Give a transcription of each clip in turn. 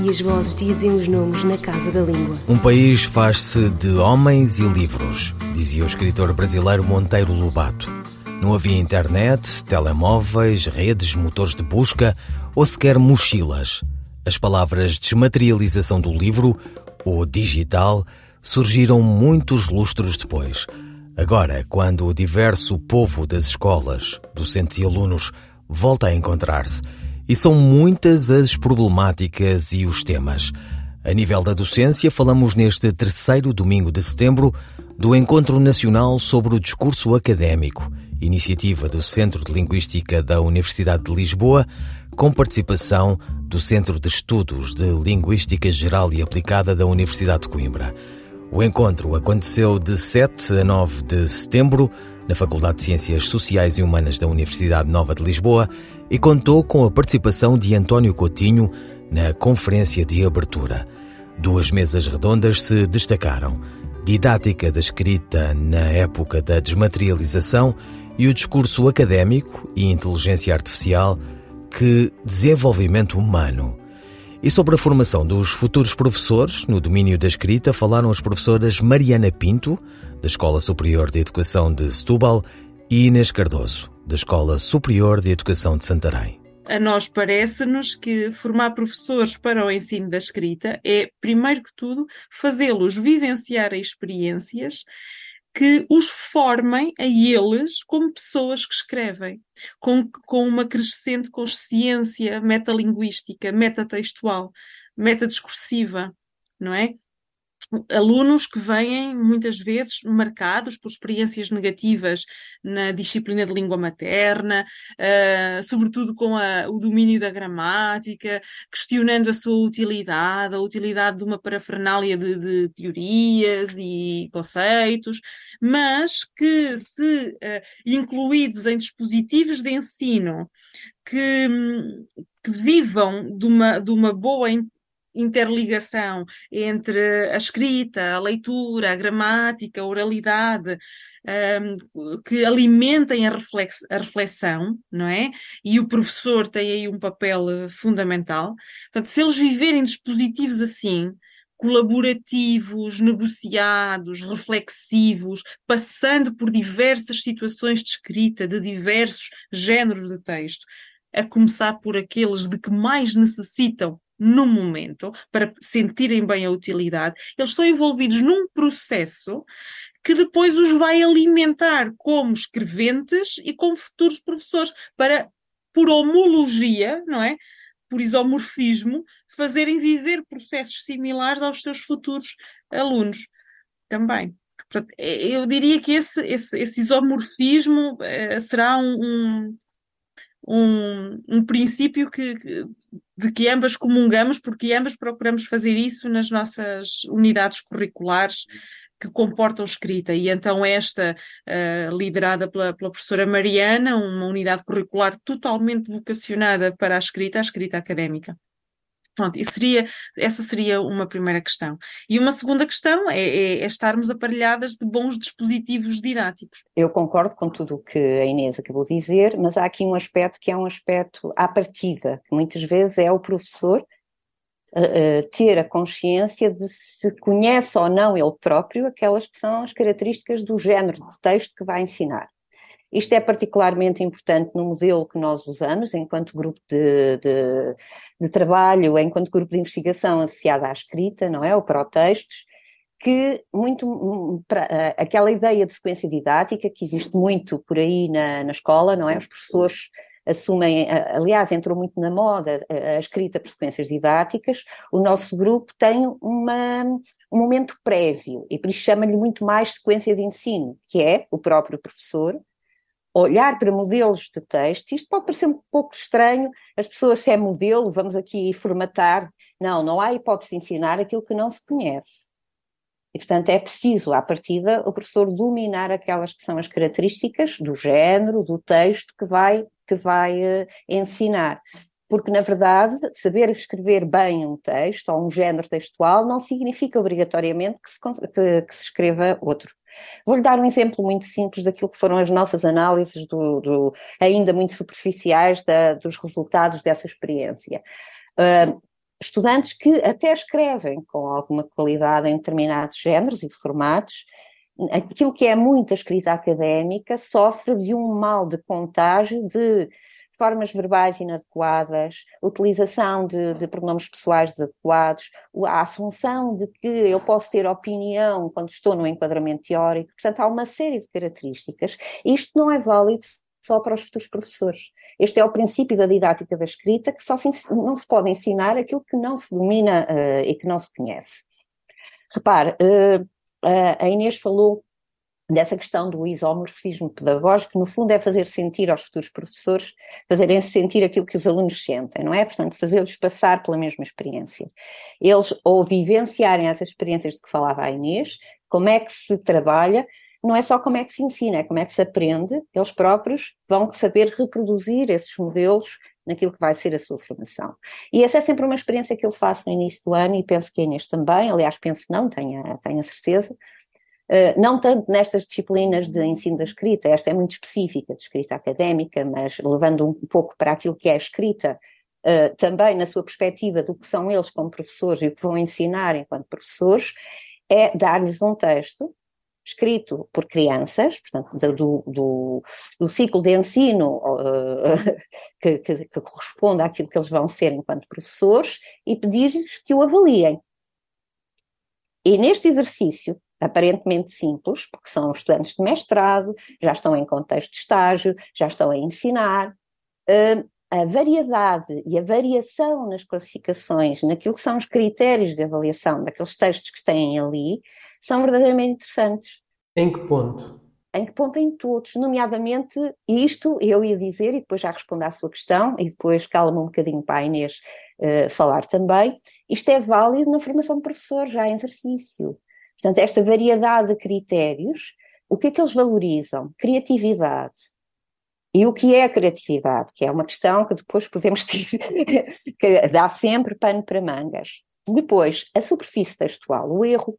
e as vozes dizem os nomes na casa da língua. Um país faz-se de homens e livros, dizia o escritor brasileiro Monteiro Lobato. Não havia internet, telemóveis, redes, motores de busca ou sequer mochilas. As palavras desmaterialização do livro ou digital surgiram muitos lustros depois. Agora, quando o diverso povo das escolas, docentes e alunos volta a encontrar-se, e são muitas as problemáticas e os temas. A nível da docência, falamos neste terceiro domingo de setembro do Encontro Nacional sobre o Discurso Académico, iniciativa do Centro de Linguística da Universidade de Lisboa, com participação do Centro de Estudos de Linguística Geral e Aplicada da Universidade de Coimbra. O encontro aconteceu de 7 a 9 de setembro na Faculdade de Ciências Sociais e Humanas da Universidade Nova de Lisboa e contou com a participação de António Coutinho na conferência de abertura. Duas mesas redondas se destacaram: didática da escrita na época da desmaterialização e o discurso académico e inteligência artificial que desenvolvimento humano. E sobre a formação dos futuros professores no domínio da escrita falaram as professoras Mariana Pinto, da Escola Superior de Educação de Setúbal, e Inês Cardoso, da Escola Superior de Educação de Santarém. A nós parece-nos que formar professores para o ensino da escrita é, primeiro que tudo, fazê-los vivenciar experiências que os formem a eles como pessoas que escrevem, com, com uma crescente consciência metalinguística, metatextual, metadiscursiva, não é? Alunos que vêm muitas vezes marcados por experiências negativas na disciplina de língua materna, uh, sobretudo com a, o domínio da gramática, questionando a sua utilidade, a utilidade de uma parafernália de, de teorias e conceitos, mas que se uh, incluídos em dispositivos de ensino que, que vivam de uma, de uma boa interligação entre a escrita, a leitura, a gramática, a oralidade, um, que alimentem a, reflex, a, reflexão, não é? E o professor tem aí um papel eh, fundamental. Portanto, se eles viverem dispositivos assim, colaborativos, negociados, reflexivos, passando por diversas situações de escrita, de diversos géneros de texto, a começar por aqueles de que mais necessitam no momento, para sentirem bem a utilidade, eles são envolvidos num processo que depois os vai alimentar como escreventes e como futuros professores, para, por homologia, não é? Por isomorfismo, fazerem viver processos similares aos seus futuros alunos também. Portanto, eu diria que esse, esse, esse isomorfismo eh, será um, um um, um princípio que, de que ambas comungamos, porque ambas procuramos fazer isso nas nossas unidades curriculares que comportam escrita. E então esta, uh, liderada pela, pela professora Mariana, uma unidade curricular totalmente vocacionada para a escrita, a escrita académica. Pronto, e seria, essa seria uma primeira questão. E uma segunda questão é, é, é, estarmos aparelhadas de bons dispositivos didáticos. Eu concordo com tudo o que a Inês acabou de dizer, mas há aqui um aspecto que é um aspecto à partida, que muitas vezes é o professor uh, ter a consciência de se conhece ou não ele próprio aquelas que são as características do género de texto que vai ensinar. Isto é particularmente importante no modelo que nós usamos, enquanto grupo de, de, de trabalho, enquanto grupo de investigação associado à escrita, não é? O protextos, que muito pra, aquela ideia de sequência didática que existe muito por aí na, na escola, não é? Os professores assumem, aliás, entrou muito na moda a, escrita por sequências didáticas, o nosso grupo tem uma, um momento prévio, e por isso chama-lhe muito mais sequência de ensino, que é o próprio professor olhar para modelos de texto, isto pode parecer um pouco estranho, as pessoas, se é modelo, vamos aqui formatar. Não, não há hipótese de ensinar aquilo que não se conhece. E, portanto, é preciso, à partida, o professor dominar aquelas que são as características do género, do texto que vai, que vai uh, ensinar. Porque, na verdade, saber escrever bem um texto ou um género textual não significa obrigatoriamente que se, que, que se escreva outro. Vou-lhe dar um exemplo muito simples daquilo que foram as nossas análises, do, do ainda muito superficiais, da, dos resultados dessa experiência. Uh, estudantes que até escrevem com alguma qualidade em determinados géneros e formatos, aquilo que é muita escrita académica sofre de um mal de contágio de formas verbais inadequadas, utilização de, de pronomes pessoais desadequados, a assunção de que eu posso ter opinião quando estou no enquadramento teórico. Portanto, há uma série de características. Isto não é válido só para os futuros professores. Este é o princípio da didática da escrita, que só se, não se pode ensinar aquilo que não se domina uh, e que não se conhece. Repare, uh, a Inês falou dessa questão do isomorfismo pedagógico, no fundo é fazer sentir aos futuros professores, fazerem sentir aquilo que os alunos sentem, não é? Portanto, fazê-los passar pela mesma experiência. Eles, ou vivenciarem essas experiências de que falava a Inês, como é que se trabalha, não é só como é que se ensina, é como é que se aprende, eles próprios vão saber reproduzir esses modelos naquilo que vai ser a sua formação. E essa é sempre uma experiência que eu faço no início do ano e penso que a Inês também, aliás, penso não, tenho tenho a certeza, não tanto nestas disciplinas de ensino da escrita, esta é muito específica, de escrita académica, mas levando um pouco para aquilo que é a escrita, uh, também na sua perspectiva do que são eles como professores e o que vão ensinar enquanto professores, é dar-lhes um texto escrito por crianças, portanto, do, do, do ciclo de ensino uh, que, que, que, corresponde àquilo que eles vão ser enquanto professores, e pedir-lhes que o avaliem. E neste exercício, aparentemente simples, porque são estudantes de mestrado, já estão em contexto de estágio, já estão a ensinar, uh, a variedade e a variação nas classificações, naquilo que são os critérios de avaliação daqueles textos que têm ali, são verdadeiramente interessantes. Em que ponto? Em que ponto? Em todos, nomeadamente isto eu ia dizer, e depois já respondo à sua questão, e depois cala-me um bocadinho para a Inês uh, falar também, isto é válido na formação de professores, já em exercício. Portanto, esta variedade de critérios, o que é que eles valorizam? Criatividade. E o que é a criatividade? Que é uma questão que depois podemos ter, que dá sempre pano para mangas. Depois, a superfície textual, o erro,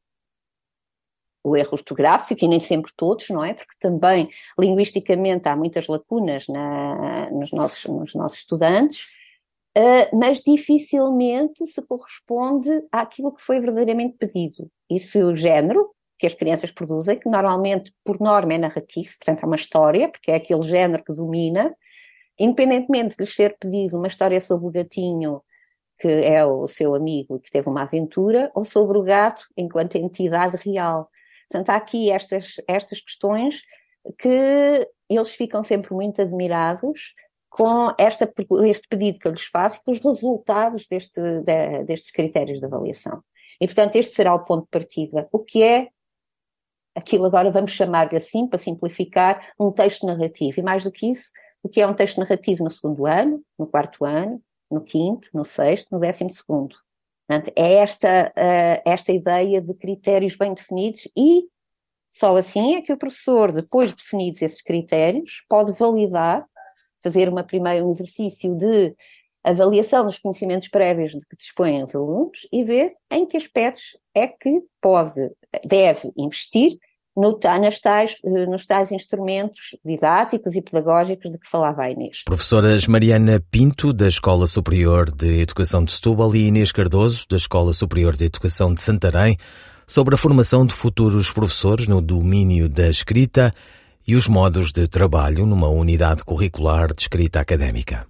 o erro ortográfico, e nem sempre todos, não é? Porque também, linguisticamente, há muitas lacunas na, nos, nossos, nos nossos estudantes, uh, mas dificilmente se corresponde àquilo que foi verdadeiramente pedido. Isso é o género que as crianças produzem, que normalmente, por norma, é narrativo, portanto é uma história, porque é aquele género que domina, independentemente de lhes ser pedido uma história sobre o gatinho que é o seu amigo e que teve uma aventura, ou sobre o gato enquanto entidade real. Portanto, há aqui estas, estas questões que eles ficam sempre muito admirados com esta, este pedido que eu lhes faço e com os resultados deste, de, destes critérios de avaliação. E, portanto, este será o ponto de partida. O que é aquilo agora vamos chamar-lhe assim, para simplificar, um texto narrativo. E mais do que isso, o que é um texto narrativo no segundo ano, no quarto ano, no quinto, no sexto, no décimo segundo. Portanto, é esta, uh, esta ideia de critérios bem definidos e só assim é que o professor, depois de definidos esses critérios, pode validar fazer uma primeira, um exercício de avaliação dos conhecimentos prévios de que dispõem os alunos e ver em que aspectos é que pode, deve investir no, nas tais, nos tais instrumentos didáticos e pedagógicos de que falava a Inês. Professoras Mariana Pinto, da Escola Superior de Educação de Setúbal, e Inês Cardoso, da Escola Superior de Educação de Santarém, sobre a formação de futuros professores no domínio da escrita e os modos de trabalho numa unidade curricular de escrita académica.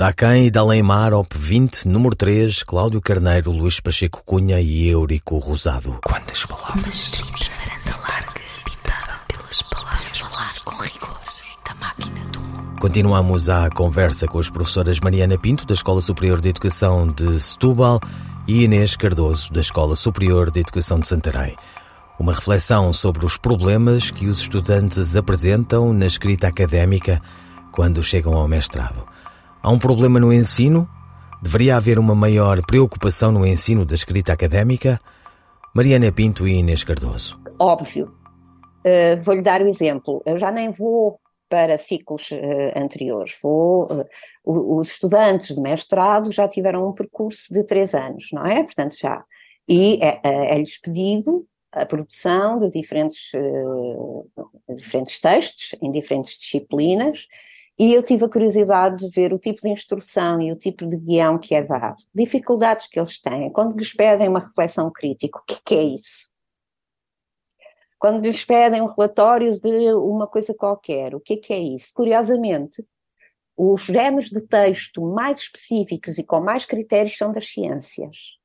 Da quem e da Leimar, OP 20, número 3, Cláudio Carneiro, Luís Pacheco Cunha e Eurico Rosado. Quantas palavras? Uma estrita varanda larga, habitada pelas palavras. Falar com rigor da máquina do mundo. Continuamos a conversa com as professoras Mariana Pinto, da Escola Superior de Educação de Setúbal, e Inês Cardoso, da Escola Superior de Educação de Santarém. Uma reflexão sobre os problemas que os estudantes apresentam na escrita académica quando chegam ao mestrado. Há um problema no ensino? Deveria haver uma maior preocupação no ensino da escrita académica? Mariana Pinto e Inês Cardoso. Óbvio. Uh, Vou-lhe dar o exemplo. Eu já nem vou para ciclos uh, anteriores. Vou, uh, os estudantes de mestrado já tiveram um percurso de três anos, não é? Portanto, já. E é-lhes é, pedido a produção de diferentes, diferentes textos em diferentes disciplinas e eu tive a curiosidade de ver o tipo de instrução e o tipo de guião que é dado, dificuldades que eles têm, quando lhes pedem uma reflexão crítica, o que, é isso? Quando lhes pedem um relatório de uma coisa qualquer, o que, que é isso? Curiosamente, os géneros de texto mais específicos e com mais critérios são das ciências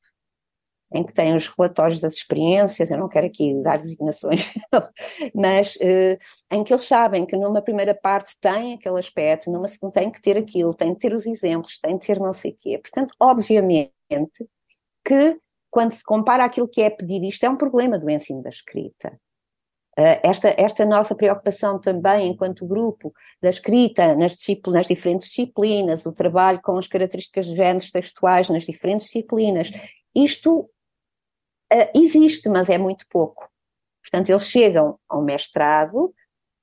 em que tem os relatórios das experiências, eu não quero aqui dar designações, mas uh, em que eles sabem que numa primeira parte tem aquele aspecto, numa segunda tem que ter aquilo, tem que ter os exemplos, tem que ter não sei o quê. Portanto, obviamente que quando se compara aquilo que é pedido, isto é um problema do ensino da escrita. Uh, esta, esta nossa preocupação também, enquanto grupo, da escrita nas, nas diferentes disciplinas, o trabalho com as características de géneros textuais nas diferentes disciplinas, isto existe, mas é muito pouco. Portanto, eles chegam ao mestrado,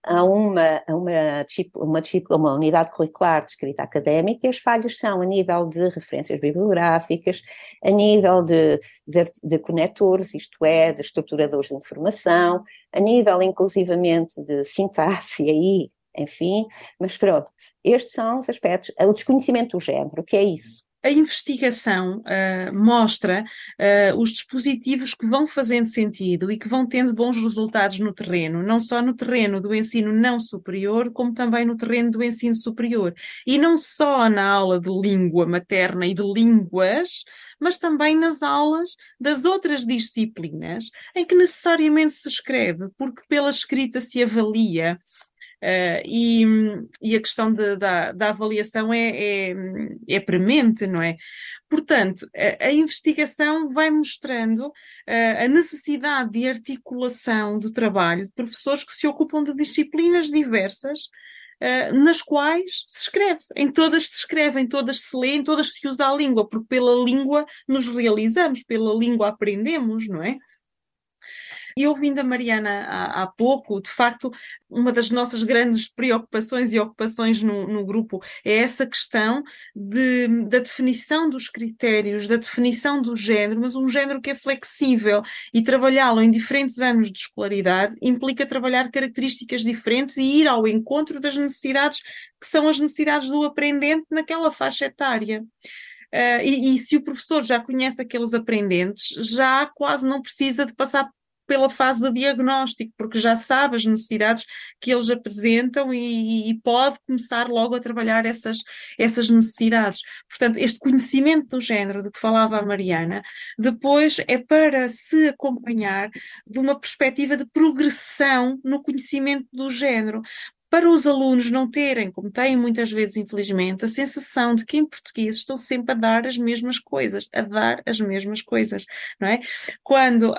a uma, a uma, uma, uma unidade curricular de escrita académica e as falhas são a nível de referências bibliográficas, a nível de, de, de conectores, isto é, de estruturadores de informação, a nível inclusivamente de sintaxe aí, enfim, mas pronto, estes são os aspectos, o desconhecimento do género, o que é isso? A investigação uh, mostra uh, os dispositivos que vão fazendo sentido e que vão tendo bons resultados no terreno, não só no terreno do ensino não superior, como também no terreno do ensino superior. E não só na aula de língua materna e de línguas, mas também nas aulas das outras disciplinas, em que necessariamente se escreve, porque pela escrita se avalia Uh, e, e, a questão de, da, da, avaliação é, é, é, premente, não é? Portanto, a, a investigação vai mostrando uh, a necessidade de articulação do trabalho de professores que se ocupam de disciplinas diversas. Uh, nas quais se escreve, em todas se escreve, em todas se lê, em todas se usa a língua, porque pela língua nos realizamos, pela língua aprendemos, não é? E ouvindo a Mariana há, há, pouco, de facto, uma das nossas grandes preocupações e ocupações no, no grupo é essa questão de, da definição dos critérios, da definição do género, mas um género que é flexível e trabalhá-lo em diferentes anos de escolaridade implica trabalhar características diferentes e ir ao encontro das necessidades que são as necessidades do aprendente naquela faixa etária. Uh, e, e, se o professor já conhece aqueles aprendentes, já quase não precisa de passar pela fase de diagnóstico, porque já sabe as necessidades que eles apresentam e, e, pode começar logo a trabalhar essas, essas necessidades. Portanto, este conhecimento do género de que falava a Mariana, depois é para se acompanhar de uma perspectiva de progressão no conhecimento do género, para os alunos não terem, como têm muitas vezes, infelizmente, a sensação de que em português estão sempre a dar as mesmas coisas, a dar as mesmas coisas, não é? Quando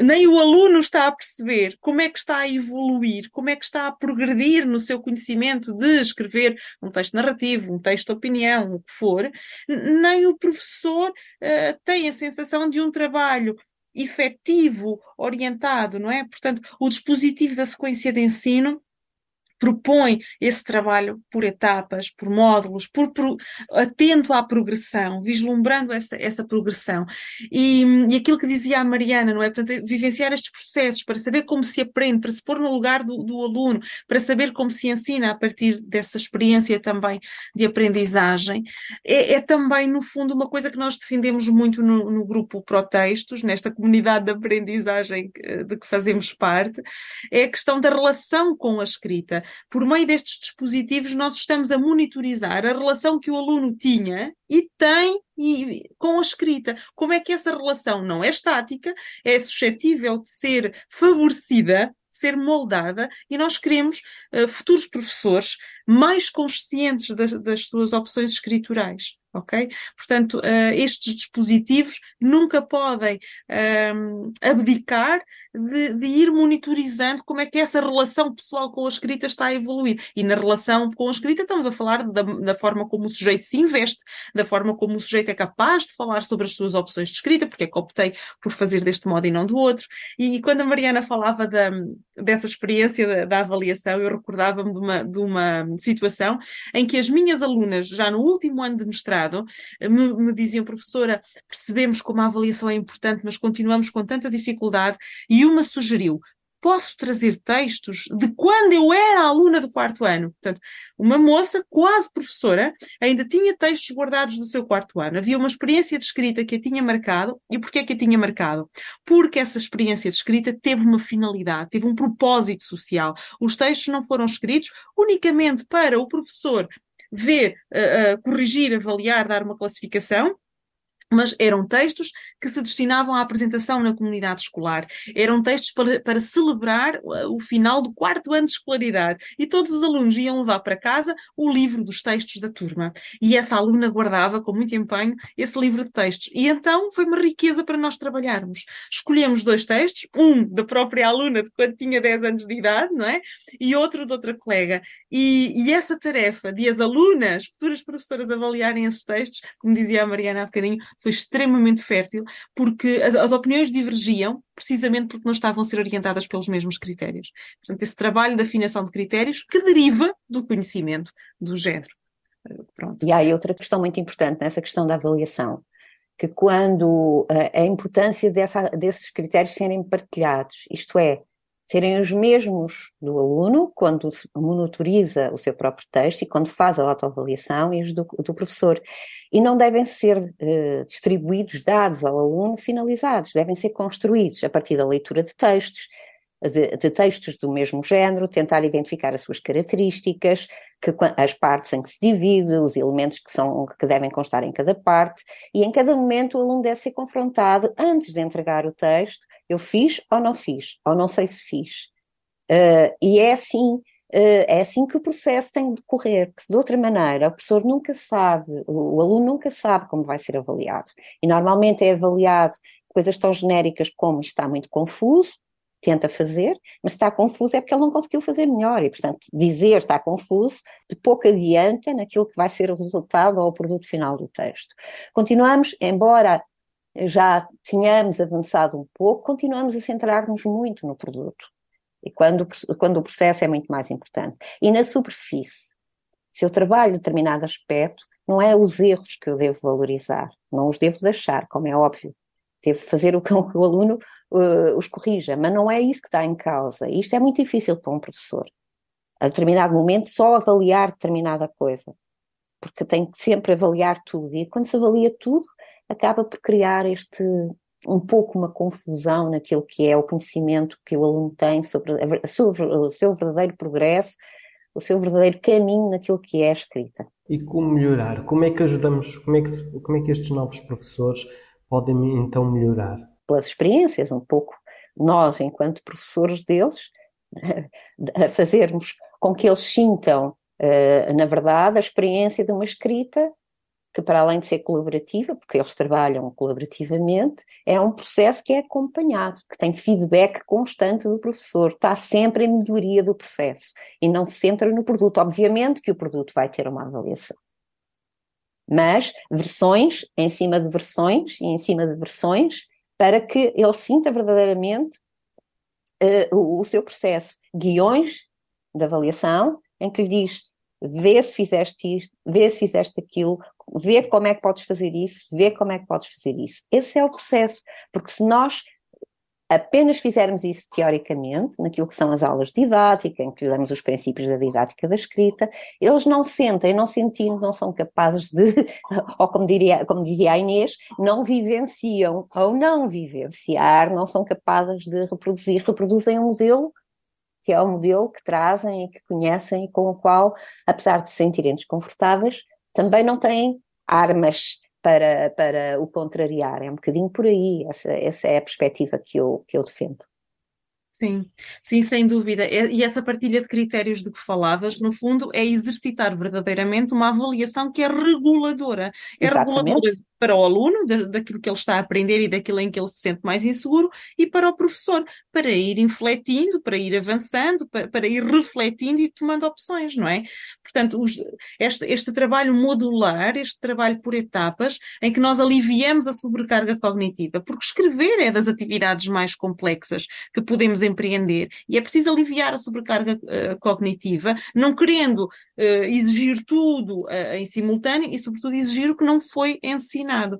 nem o aluno está a perceber como é que está a evoluir, como é que está a progredir no seu conhecimento de escrever um texto narrativo, um texto de opinião, o que for, nem o professor uh, tem a sensação de um trabalho efetivo, orientado, não é? Portanto, o dispositivo da sequência de ensino propõe esse trabalho por etapas, por módulos, por, por atento à progressão, vislumbrando essa, essa progressão. E, e aquilo que dizia a Mariana, não é? Portanto, vivenciar estes processos para saber como se aprende, para se pôr no lugar do, do aluno, para saber como se ensina a partir dessa experiência também de aprendizagem, é, é também, no fundo, uma coisa que nós defendemos muito no, no grupo Protextos, nesta comunidade de aprendizagem de que fazemos parte, é a questão da relação com a escrita por meio destes dispositivos, nós estamos a monitorizar a relação que o aluno tinha e tem e, com a escrita. Como é que essa relação não é estática, é suscetível de ser favorecida ser moldada e nós queremos uh, futuros professores mais conscientes das, das suas opções escriturais ok? Portanto, uh, estes dispositivos nunca podem um, abdicar de, de, ir monitorizando como é que essa relação pessoal com a escrita está a evoluir. E na relação com a escrita estamos a falar da, da forma como o sujeito se investe, da forma como o sujeito é capaz de falar sobre as suas opções de escrita, porque é que optei por fazer deste modo e não do outro. E, e quando a Mariana falava da, dessa experiência da, da avaliação, eu recordava-me de uma, de uma situação em que as minhas alunas, já no último ano de mestrado, me, me diziam, professora, percebemos como a avaliação é importante, mas continuamos com tanta dificuldade, e uma sugeriu, posso trazer textos de quando eu era aluna do quarto ano. Portanto, uma moça quase professora ainda tinha textos guardados do seu quarto ano. Havia uma experiência de escrita que a tinha marcado. E porquê que a tinha marcado? Porque essa experiência de escrita teve uma finalidade, teve um propósito social. Os textos não foram escritos unicamente para o professor ver, uh, uh, corrigir, avaliar, dar uma classificação, mas eram textos que se destinavam à apresentação na comunidade escolar. Eram textos para, para, celebrar o final do quarto ano de escolaridade. E todos os alunos iam levar para casa o livro dos textos da turma. E essa aluna guardava com muito empenho esse livro de textos. E então foi uma riqueza para nós trabalharmos. Escolhemos dois textos, um da própria aluna de quando tinha 10 anos de idade, não é? E outro de outra colega. E, e essa tarefa de as alunas, futuras professoras, avaliarem esses textos, como dizia a Mariana há bocadinho, foi extremamente fértil, porque as, as opiniões divergiam, precisamente porque não estavam a ser orientadas pelos mesmos critérios. Portanto, esse trabalho de afinação de critérios que deriva do conhecimento do género. Pronto. E há outra questão muito importante nessa questão da avaliação, que quando a importância dessa, desses critérios serem partilhados, isto é, serem os mesmos do aluno quando monitoriza o seu próprio texto e quando faz a autoavaliação e os do, do professor. E não devem ser uh, distribuídos dados ao aluno finalizados, devem ser construídos a partir da leitura de textos, de, de, textos do mesmo género, tentar identificar as suas características, que, as partes em que se divide, os elementos que, são, que devem constar em cada parte, e em cada momento o aluno deve ser confrontado, antes de entregar o texto, eu fiz ou não fiz, ou não sei se fiz. Uh, e é assim, uh, é assim que o processo tem de decorrer, porque de outra maneira o professor nunca sabe, o aluno nunca sabe como vai ser avaliado. E normalmente é avaliado coisas tão genéricas como está muito confuso, tenta fazer, mas está confuso é porque ele não conseguiu fazer melhor e, portanto, dizer está confuso de pouco adianta naquilo que vai ser o resultado ou o produto final do texto. Continuamos, embora já tínhamos avançado um pouco, continuamos a centrar-nos muito no produto. E quando, quando o processo é muito mais importante. E na superfície, se eu trabalho determinado aspecto, não é os erros que eu devo valorizar, não os devo deixar, como é óbvio. Devo fazer o que o aluno uh, os corrija, mas não é isso que está em causa. Isto é muito difícil para um professor. A determinado momento, só avaliar determinada coisa, porque tem que sempre avaliar tudo. E quando se avalia tudo, acaba por criar este um pouco uma confusão naquilo que é o conhecimento que o aluno tem sobre, a, sobre o seu verdadeiro progresso, o seu verdadeiro caminho naquilo que é a escrita. E como melhorar? Como é que ajudamos, como é que, como é que estes novos professores podem então melhorar? Pelas experiências, um pouco nós, enquanto professores deles, a fazermos com que eles sintam, eh, na verdade, a experiência de uma escrita que para além de ser colaborativa, porque eles trabalham colaborativamente, é um processo que é acompanhado, que tem feedback constante do professor, está sempre em melhoria do processo e não se centra no produto. Obviamente que o produto vai ter uma avaliação. Mas versões em cima de versões e em cima de versões para que ele sinta verdadeiramente uh, o, o seu processo. Guiões de avaliação em que lhe diz vê se fizeste isto, vê se fizeste aquilo, vê como é que podes fazer isso, vê como é que podes fazer isso. Esse é o processo, porque se nós apenas fizermos isso teoricamente, naquilo que são as aulas de didática, em que damos os princípios da didática da escrita, eles não sentem, não sentindo, não são capazes de, ou como, diria, como dizia a Inês, não vivenciam, ou não vivenciar, não são capazes de reproduzir, reproduzem um modelo que é o modelo que trazem e que conhecem e com o qual, apesar de se sentirem desconfortáveis, também não têm armas para, para o contrariar. É um bocadinho por aí, essa, essa é a perspectiva que eu, que eu defendo. Sim, sim, sem dúvida. E essa partilha de critérios de que falavas, no fundo, é exercitar verdadeiramente uma avaliação que é reguladora. É Exatamente. reguladora para o aluno, da, daquilo que ele está a aprender e daquilo em que ele se sente mais inseguro, e para o professor, para ir infletindo, para ir avançando, para, para ir refletindo e tomando opções, não é? Portanto, os, este, este trabalho modular, este trabalho por etapas, em que nós aliviamos a sobrecarga cognitiva, porque escrever é das atividades mais complexas que podemos empreender, e é preciso aliviar a sobrecarga uh, cognitiva, não querendo exigir tudo uh, em simultâneo e, sobretudo, exigir o que não foi ensinado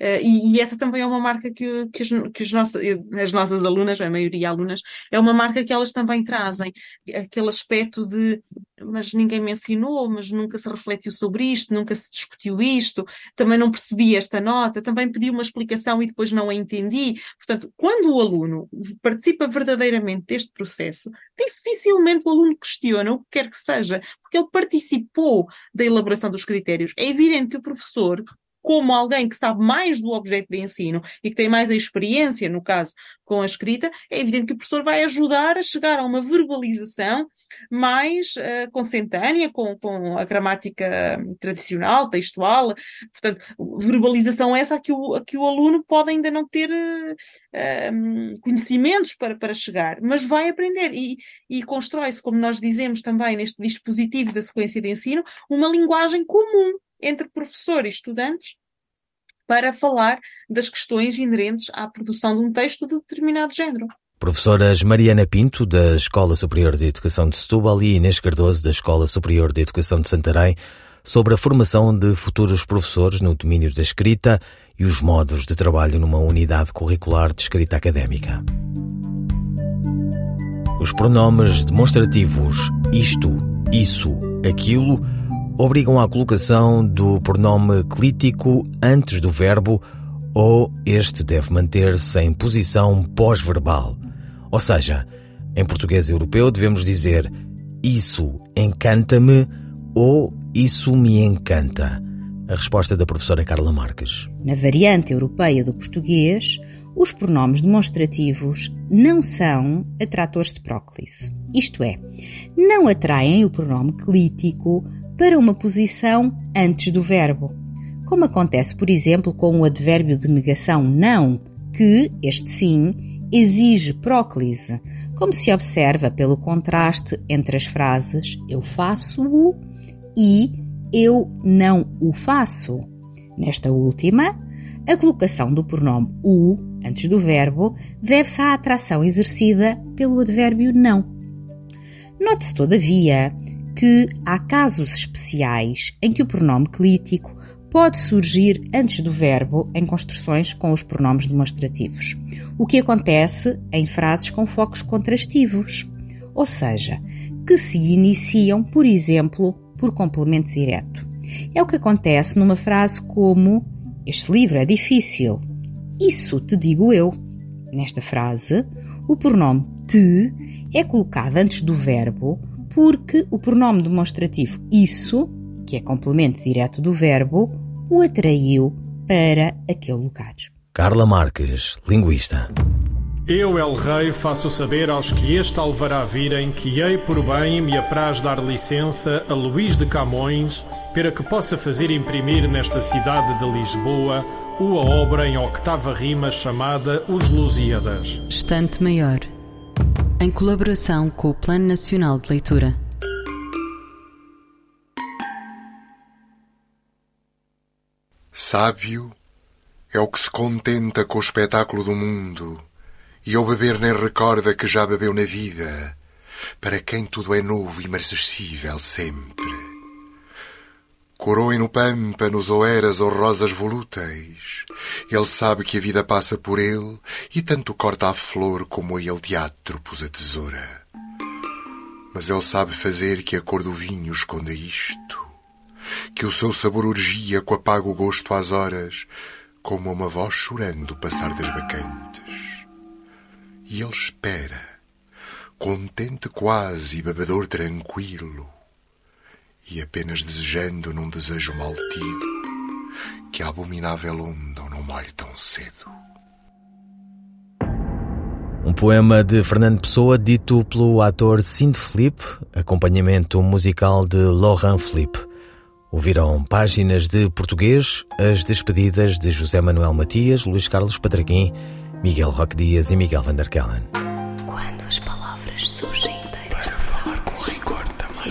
Uh, e, e, essa também é uma marca que, que, as, que as, nossas, as nossas alunas, a maioria alunas, é uma marca que elas também trazem. Aquele aspecto de, mas ninguém me ensinou, mas nunca se refletiu sobre isto, nunca se discutiu isto, também não percebi esta nota, também pedi uma explicação e depois não a entendi. Portanto, quando o aluno participa verdadeiramente deste processo, dificilmente o aluno questiona o que quer que seja, porque ele participou da elaboração dos critérios. É evidente que o professor como alguém que sabe mais do objeto de ensino e que tem mais a experiência, no caso, com a escrita, é evidente que o professor vai ajudar a chegar a uma verbalização mais uh, consentânea com, com a gramática tradicional, textual. Portanto, verbalização essa a que o, a que o aluno pode ainda não ter uh, conhecimentos para, para chegar, mas vai aprender e, e constrói-se, como nós dizemos também neste dispositivo da sequência de ensino, uma linguagem comum entre professor e estudantes para falar das questões inerentes à produção de um texto de determinado género. Professoras Mariana Pinto, da Escola Superior de Educação de Setúbal e Inês Cardoso, da Escola Superior de Educação de Santarém, sobre a formação de futuros professores no domínio da escrita e os modos de trabalho numa unidade curricular de escrita académica. Os pronomes demonstrativos isto, isso, aquilo obrigam à colocação do pronome clítico antes do verbo ou este deve manter-se em posição pós-verbal. Ou seja, em português europeu devemos dizer isso encanta-me ou isso me encanta. A resposta da professora Carla Marques. Na variante europeia do português, os pronomes demonstrativos não são atratores de próclise. Isto é, não atraem o pronome clítico para uma posição antes do verbo, como acontece, por exemplo, com o advérbio de negação não, que, este sim, exige próclise, como se observa pelo contraste entre as frases eu faço-o e eu não o faço. Nesta última, a colocação do pronome o antes do verbo deve-se à atração exercida pelo advérbio não. Note-se, todavia, que há casos especiais em que o pronome clítico pode surgir antes do verbo em construções com os pronomes demonstrativos, o que acontece em frases com focos contrastivos, ou seja, que se iniciam, por exemplo, por complemento direto. É o que acontece numa frase como Este livro é difícil. Isso te digo eu. Nesta frase, o pronome te é colocado antes do verbo porque o pronome demonstrativo isso, que é complemento direto do verbo, o atraiu para aquele lugar. Carla Marques, linguista. Eu, El Rei, faço saber aos que este alvará virem que hei por bem me apraz dar licença a Luís de Camões para que possa fazer imprimir nesta cidade de Lisboa uma obra em octava rima chamada Os Lusíadas. Estante Maior em colaboração com o Plano Nacional de Leitura. Sábio é o que se contenta com o espetáculo do mundo e ao beber nem recorda que já bebeu na vida, para quem tudo é novo e marcessível sempre. Coroem no pâmpanos ou eras ou rosas volúteis. Ele sabe que a vida passa por ele e tanto corta a flor como a ele de átropos a tesoura. Mas ele sabe fazer que a cor do vinho esconda isto, que o seu sabor urgia com o gosto às horas, como uma voz chorando passar das bacantes. E ele espera, contente quase e bebedor tranquilo, e apenas desejando num desejo maltido que a abominável onda não molhe tão cedo. Um poema de Fernando Pessoa dito pelo ator Cindy Felipe, acompanhamento musical de Laurent Felipe. Ouviram páginas de português, as despedidas de José Manuel Matias, Luís Carlos Patraquim, Miguel Roque Dias e Miguel Vanderkellen. Quando as palavras surgem inteiras de falar com rigor também.